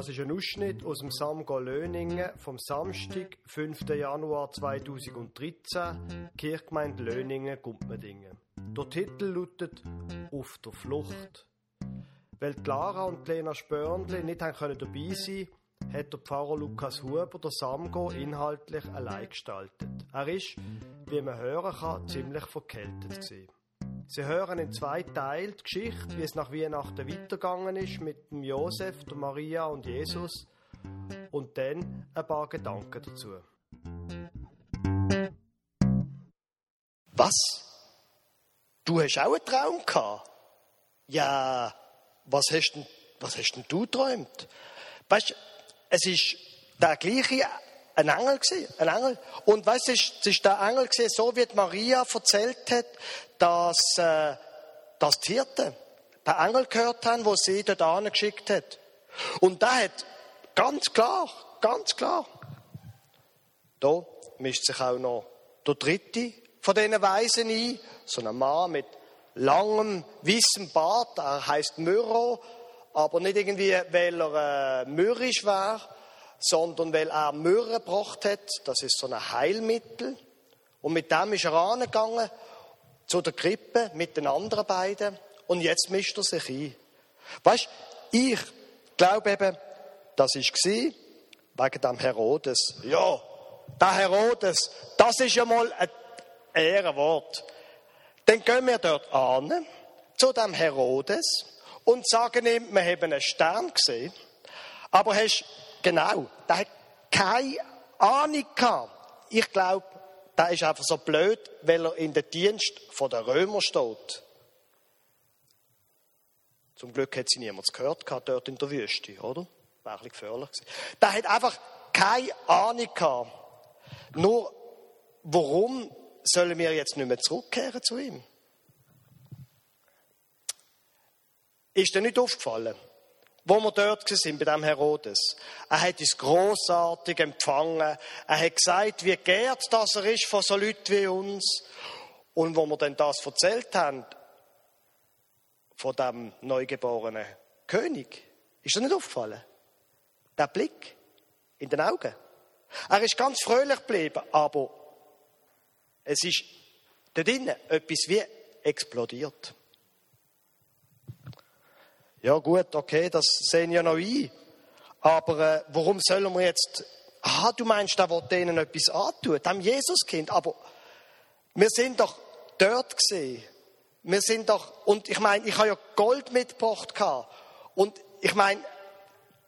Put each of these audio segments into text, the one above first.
Das ist ein Ausschnitt aus dem Samgo Löningen vom Samstag, 5. Januar 2013, Kirchgemeinde Löningen, Gumpmendingen. Der Titel lautet Auf der Flucht. Weil Clara und Lena Spörndli nicht dabei sein können, hat der Pfarrer Lukas Huber der Samgo inhaltlich allein gestaltet. Er ist, wie man hören kann, ziemlich verkältet gewesen. Sie hören in zwei Teilen die Geschichte, wie es nach Weihnachten weitergegangen ist mit dem Josef, der Maria und Jesus und dann ein paar Gedanken dazu. Was? Du hast auch einen Traum gehabt? Ja, was hast denn, was hast denn du geträumt? Weißt, es ist der gleiche ein Engel gewesen, ein Engel. Und weißt du, es ist der Engel gewesen, so wie Maria erzählt hat, dass, äh, dass die Hirten den Engel gehört haben, wo sie dort geschickt hat. Und der hat ganz klar, ganz klar, da mischt sich auch noch der dritte von diesen Weisen ein, so ein Mann mit langem, weißem Bart, er heißt Myrrho, aber nicht irgendwie, weil er äh, mürrisch war, sondern weil er Myrrhe gebracht hat, das ist so ein Heilmittel. Und mit dem ist er angegangen zu der Krippe mit den anderen beiden und jetzt mischt er sich ein. Weißt, ich glaube eben, das war wegen dem Herodes. Ja, der Herodes, das ist ja mal ein Ehrenwort. Dann gehen wir dort an, zu dem Herodes, und sagen ihm, wir haben einen Stern gesehen, aber hast Genau, der hat keine Ahnung gehabt. Ich glaube, der ist einfach so blöd, weil er in den Dienst der Römer steht. Zum Glück hat sie niemand gehört gehabt, dort in der Wüste, oder? Wäre ein bisschen gefährlich gewesen. Der hat einfach keine Ahnung gehabt. Nur, warum sollen wir jetzt nicht mehr zurückkehren zu ihm? Ist dir nicht aufgefallen? Wo wir dort sind bei dem Herodes. Er hat uns großartig empfangen. Er hat gesagt, wie geehrt das er ist von so Leuten wie uns. Und wo wir dann das erzählt haben, von dem neugeborenen König, ist er nicht aufgefallen? Der Blick in den Augen. Er ist ganz fröhlich geblieben, aber es ist da drinnen etwas wie explodiert. Ja gut, okay, das sehen ja noch ein. Aber äh, warum sollen wir jetzt... Ah, du meinst, da wird denen etwas antun, dem Jesuskind. Aber wir sind doch dort gesehen. Wir sind doch... Und ich meine, ich habe ja Gold mitgebracht. Und ich meine,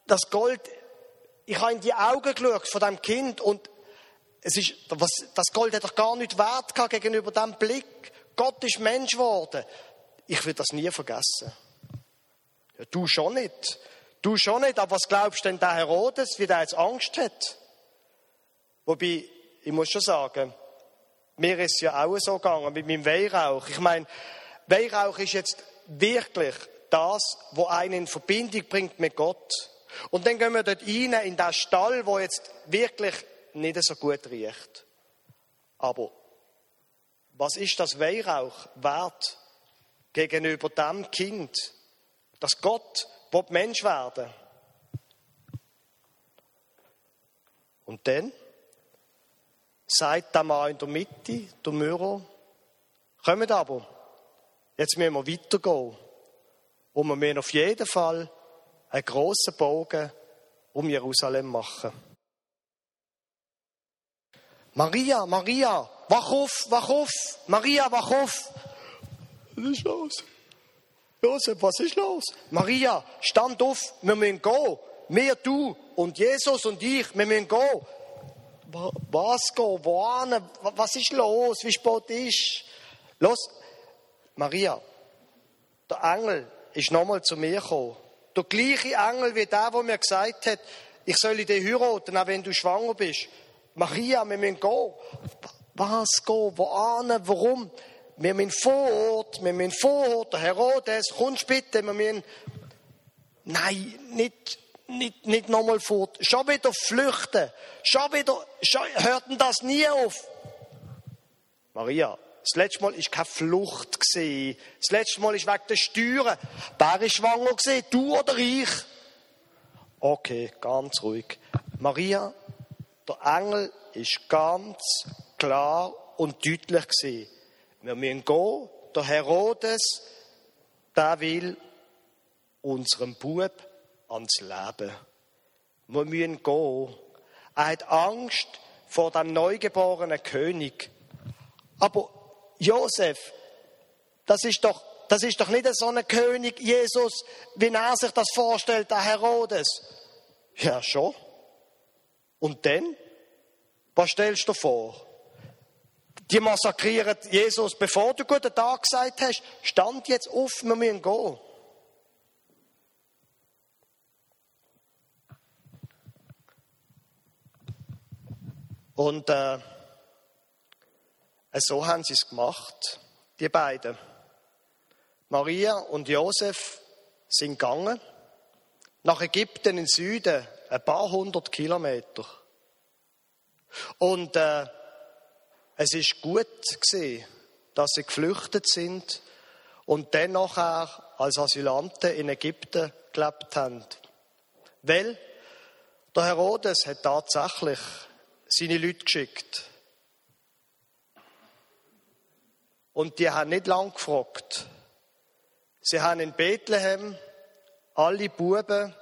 das Gold... Ich habe in die Augen geschaut von dem Kind und es ist, was, das Gold hat doch gar nicht wert gegenüber dem Blick. Gott ist Mensch geworden. Ich will das nie vergessen. Ja, du schon nicht. Du schon nicht, aber was glaubst denn der Herodes, wie der jetzt Angst hat? Wobei, ich muss schon sagen, mir ist ja auch so gegangen mit meinem Weihrauch. Ich meine, Weihrauch ist jetzt wirklich das, wo einen in Verbindung bringt mit Gott. Und dann gehen wir dort rein in den Stall, wo jetzt wirklich nicht so gut riecht. Aber was ist das Weihrauch wert gegenüber dem Kind, dass Gott Mensch werden Und dann sagt der Mann in der Mitte, der Müro, kommt aber, jetzt müssen wir weitergehen. Und wir müssen auf jeden Fall einen grossen Bogen um Jerusalem machen. Maria, Maria, wach auf, wach auf, Maria, wach auf. Was ist los? Josef, was ist los? Maria, stand auf, wir müssen gehen. Wir, du und Jesus und ich, wir müssen gehen. Was gehen? Wohin? Was ist los? Wie spät ist? Los, Maria, der Engel ist nochmal zu mir gekommen. Der gleiche Engel wie der, der mir gesagt hat, ich soll dich heiraten, auch wenn du schwanger bist. Maria, wir müssen gehen. Was gehen? Wohin? Warum? Wir müssen vor Ort, wir müssen vor Ort, der Herodes, kommst bitte, wir müssen, nein, nicht, nicht, nicht nochmal fort, schon wieder flüchten, schon wieder, schon, hört denn das nie auf? Maria, das letzte Mal war keine Flucht. Das letzte Mal ist wegen der Steuern. Wer ist schwanger? Du oder ich? Okay, ganz ruhig. Maria, der Engel ist ganz klar und deutlich gewesen. Wir müssen gehen. Der Herodes, der will unserem Bub ans Leben. Wir müssen gehen. Er hat Angst vor dem neugeborenen König. Aber Josef, das ist doch, das ist doch nicht so ein König, Jesus, wie er sich das vorstellt, der Herodes. Ja, schon. Und dann? Was stellst du vor? Die massakrieren Jesus, bevor du guten Tag gesagt hast. Stand jetzt auf, wir müssen gehen. Und äh, so haben sie es gemacht, die beiden. Maria und Josef sind gegangen nach Ägypten in den Süden, ein paar hundert Kilometer. Und äh, es ist gut gesehen, dass sie geflüchtet sind und dann nachher als Asylanten in Ägypten gelebt haben. Weil der Herodes hat tatsächlich seine Leute geschickt. Und die haben nicht lang gefragt. Sie haben in Bethlehem alle Buben,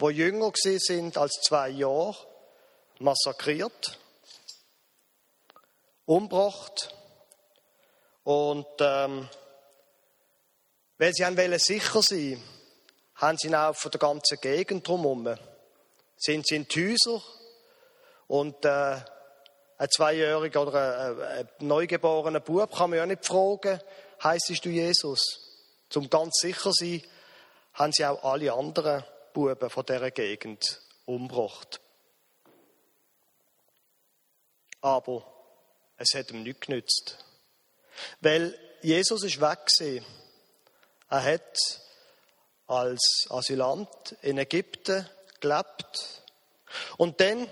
die jünger sind als zwei Jahre, massakriert, umgebracht. Und ähm, weil sie wollen sicher sein, haben sie auch von der ganzen Gegend drumherum, sind sie in die Häuser und äh, ein Zweijähriger oder ein, ein neugeborener Bub kann man ja nicht fragen, heisst du Jesus? Zum ganz sicher sein, haben sie auch alle anderen Buben von dieser Gegend umgebracht. Aber es hat ihm nichts genützt. Weil Jesus ist weg gewesen. Er hat als Asylant in Ägypten gelebt. Und dann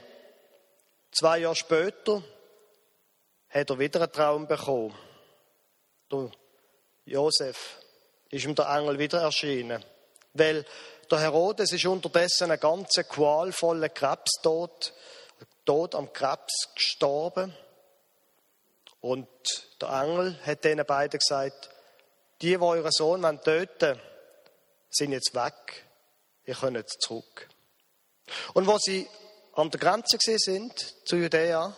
Zwei Jahre später hat er wieder einen Traum bekommen. Der Josef ist ihm der Engel wieder erschienen. Weil der Herodes ist unterdessen einen ganz qualvollen Krebstod, Tod am Krebs gestorben. Und der Engel hat denen beiden gesagt, die, die euren Sohn töten wollen, sind jetzt weg. Ihr könnt zurück. Und wo sie an der Grenze sind zu Judäa,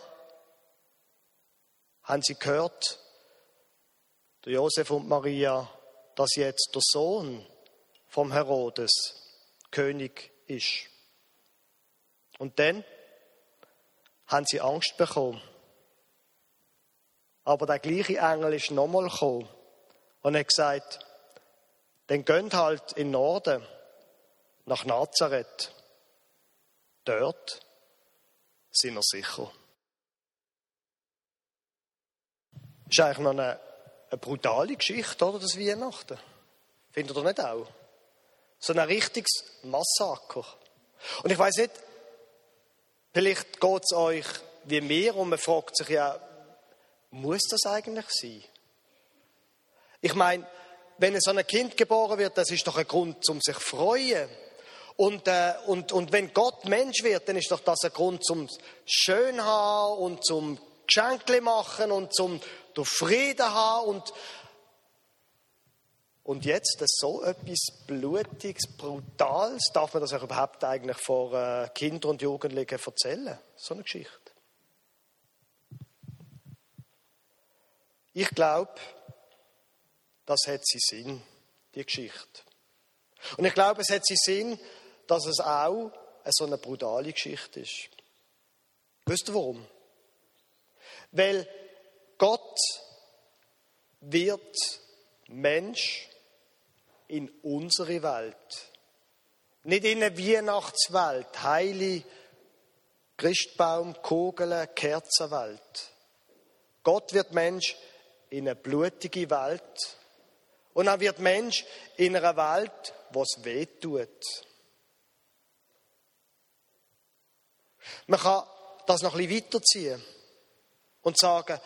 haben sie gehört, der Josef und Maria, dass jetzt der Sohn vom Herodes König ist. Und dann haben sie Angst bekommen. Aber der gleiche Engel ist nochmal gekommen und hat gesagt, dann gönnt halt in Norden nach Nazareth. Dort sind wir sicher. Das ist eigentlich noch eine, eine brutale Geschichte, oder, das Weihnachten. Findet ihr nicht auch? So ein richtiges Massaker. Und ich weiß nicht, vielleicht geht es euch wie mir und man fragt sich ja, muss das eigentlich sein? Ich meine, wenn so ein Kind geboren wird, das ist doch ein Grund, um sich zu freuen. Und, äh, und, und wenn Gott Mensch wird, dann ist doch das ein Grund zum schön haben und zum Geschenkle machen und zum Frieden haben und und jetzt so etwas Blutiges, Brutales, darf man das auch überhaupt eigentlich vor äh, Kindern und Jugendlichen erzählen? So eine Geschichte. Ich glaube, das hat sie Sinn, die Geschichte. Und ich glaube, es hat sie Sinn, dass es auch so eine brutale Geschichte ist. Wisst ihr warum? Weil Gott wird Mensch in unsere Welt. Nicht in eine Weihnachtswelt, heile Christbaum, Kugeln, Kerzenwelt. Gott wird Mensch in eine blutige Welt. Und er wird Mensch in einer Welt, wo es weh tut. Man kann das noch ein bisschen weiterziehen und sagen,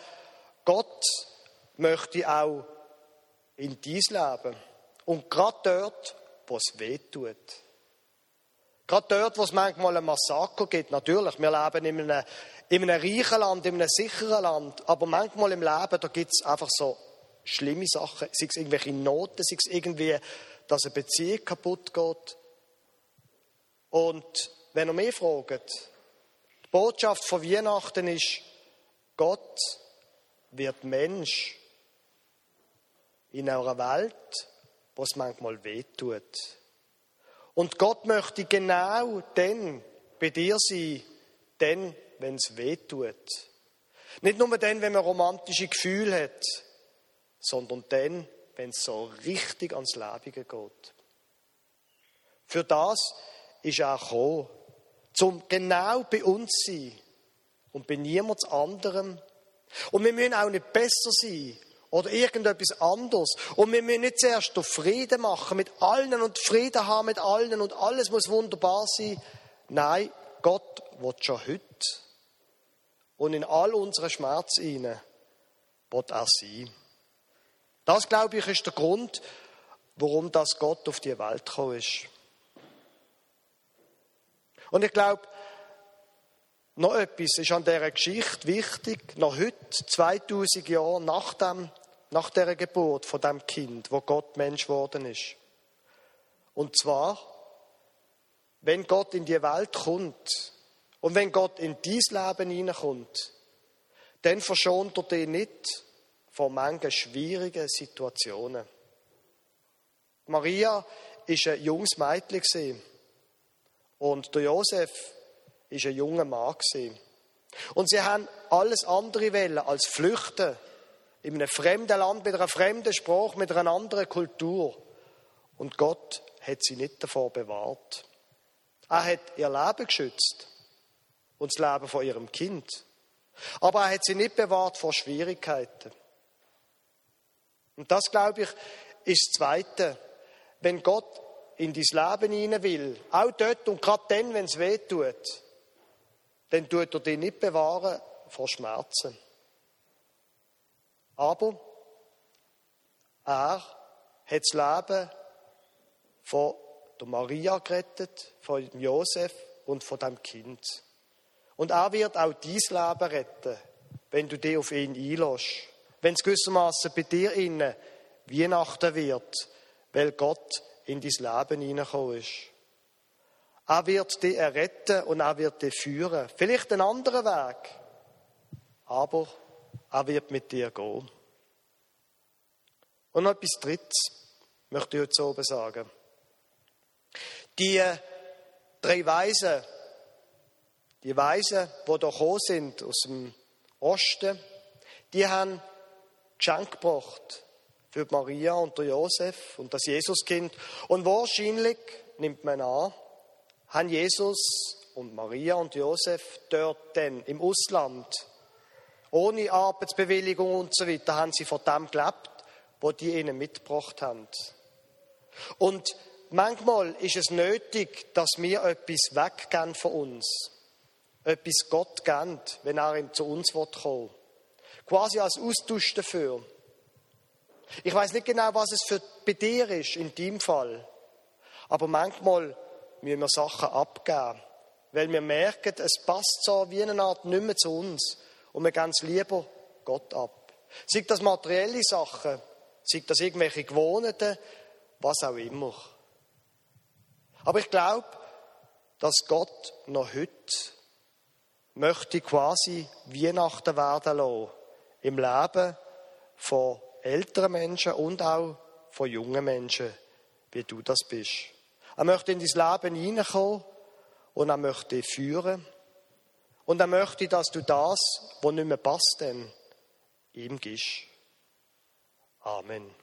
Gott möchte auch in dein Leben und gerade dort, wo es weh tut. Gerade dort, wo es manchmal ein Massaker gibt, natürlich, wir leben in einem, in einem reichen Land, in einem sicheren Land, aber manchmal im Leben, da gibt es einfach so schlimme Sachen, sei es irgendwelche Noten, sei es irgendwie, dass eine Beziehung kaputt geht. Und wenn ihr mich fragt, die Botschaft von Weihnachten ist, Gott wird Mensch in einer Welt, wo es manchmal wehtut. Und Gott möchte genau dann bei dir sein, dann, wenn es wehtut. Nicht nur dann, wenn man romantische Gefühle hat, sondern dann, wenn es so richtig ans Lebige geht. Für das ist er gekommen, zum genau bei uns sein und bei niemand anderem. Und wir müssen auch nicht besser sein oder irgendetwas anderes. Und wir müssen nicht zuerst Frieden machen mit allen und Frieden haben mit allen und alles muss wunderbar sein. Nein, Gott will schon heute. Und in all unseren Schmerz hinein will er sein. Das, glaube ich, ist der Grund, warum das Gott auf die Welt gekommen ist. Und ich glaube, noch etwas ist an dieser Geschichte wichtig, noch heute, 2000 Jahre nach, dem, nach der Geburt von dem Kind, wo Gott Mensch geworden ist. Und zwar, wenn Gott in die Welt kommt und wenn Gott in dein Leben hineinkommt, dann verschont er dich nicht vor manchen schwierigen Situationen. Maria ist ein junges Mädchen und der Josef ist ein junger Mann Und sie haben alles andere wollen als flüchten in einem fremden Land mit einer fremden Sprache, mit einer anderen Kultur. Und Gott hat sie nicht davor bewahrt. Er hat ihr Leben geschützt und das Leben von ihrem Kind. Aber er hat sie nicht bewahrt vor Schwierigkeiten. Und das, glaube ich, ist das Zweite. Wenn Gott in dein Leben hinein will, auch dort und gerade dann, wenn es weh tut, dann tut er dich nicht bewahren vor Schmerzen. Aber er hat das Leben von der Maria gerettet, von Josef und von dem Kind. Und er wird auch dein Leben retten, wenn du dich auf ihn einlässt wenn es gewissermaßen bei dir innen Weihnachten wird, weil Gott in dein Leben hineingekommen ist. Er wird dich erretten und er wird dich führen. Vielleicht einen anderen Weg, aber er wird mit dir gehen. Und noch etwas Drittes möchte ich heute oben sagen. Die drei Weisen, die Weisen, die hier gekommen sind aus dem Osten, die haben Geschenk gebracht für Maria und der Josef und das Jesuskind. Und wahrscheinlich, nimmt man an, haben Jesus und Maria und Josef dort dann im Ausland, ohne Arbeitsbewilligung und so weiter, haben sie von dem gelebt, wo die ihnen mitgebracht haben. Und manchmal ist es nötig, dass wir etwas weggehen von uns. Etwas Gott geben, wenn er zu uns will quasi als Austausch dafür. Ich weiß nicht genau, was es für bei dir ist in deinem Fall, aber manchmal müssen wir Sachen abgeben, weil wir merken, es passt so wie eine Art nicht mehr zu uns und wir geben es lieber Gott ab. Sei das materielle Sachen, sei das irgendwelche Gewohnheiten, was auch immer. Aber ich glaube, dass Gott noch heute möchte quasi Weihnachten werden lassen im Leben von älteren Menschen und auch von jungen Menschen, wie du das bist. Er möchte in dein Leben hineinkommen und er möchte dich führen. Und er möchte, dass du das, was nicht mehr passt, ihm gibst. Amen.